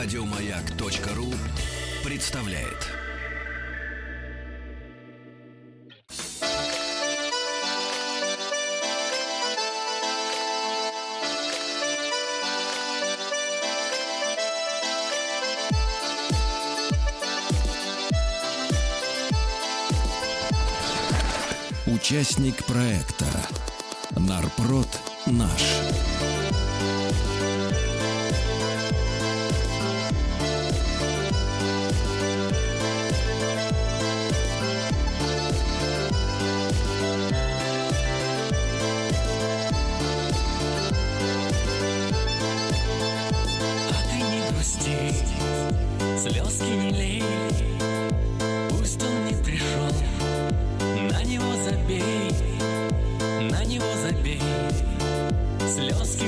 Радиомаяк.ру представляет. Участник проекта Нарпрод наш. Слезки не лей, пусть он не пришел На него забей, на него забей. Слезки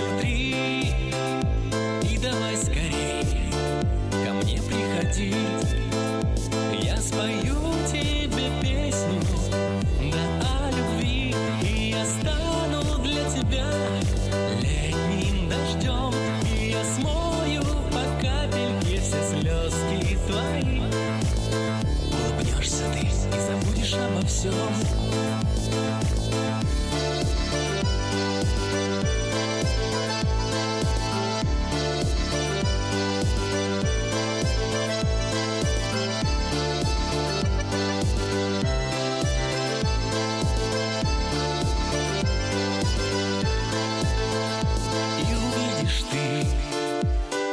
знаешь обо всем.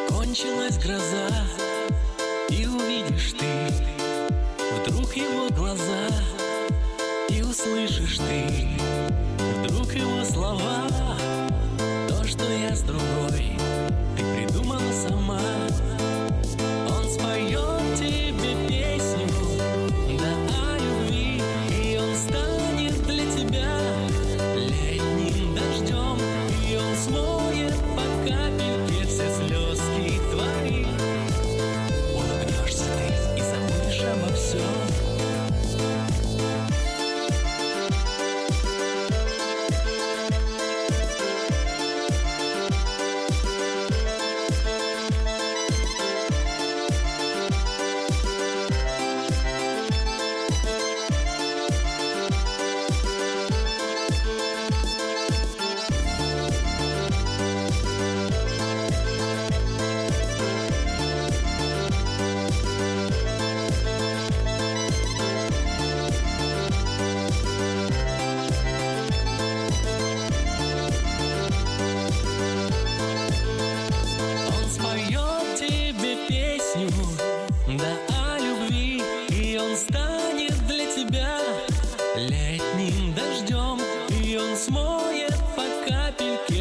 кончилась гроза И увидишь ты его глаза И услышишь ты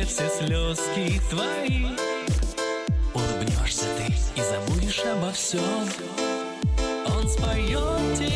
все слезки твои. Улыбнешься ты и забудешь обо всем Он споет тебе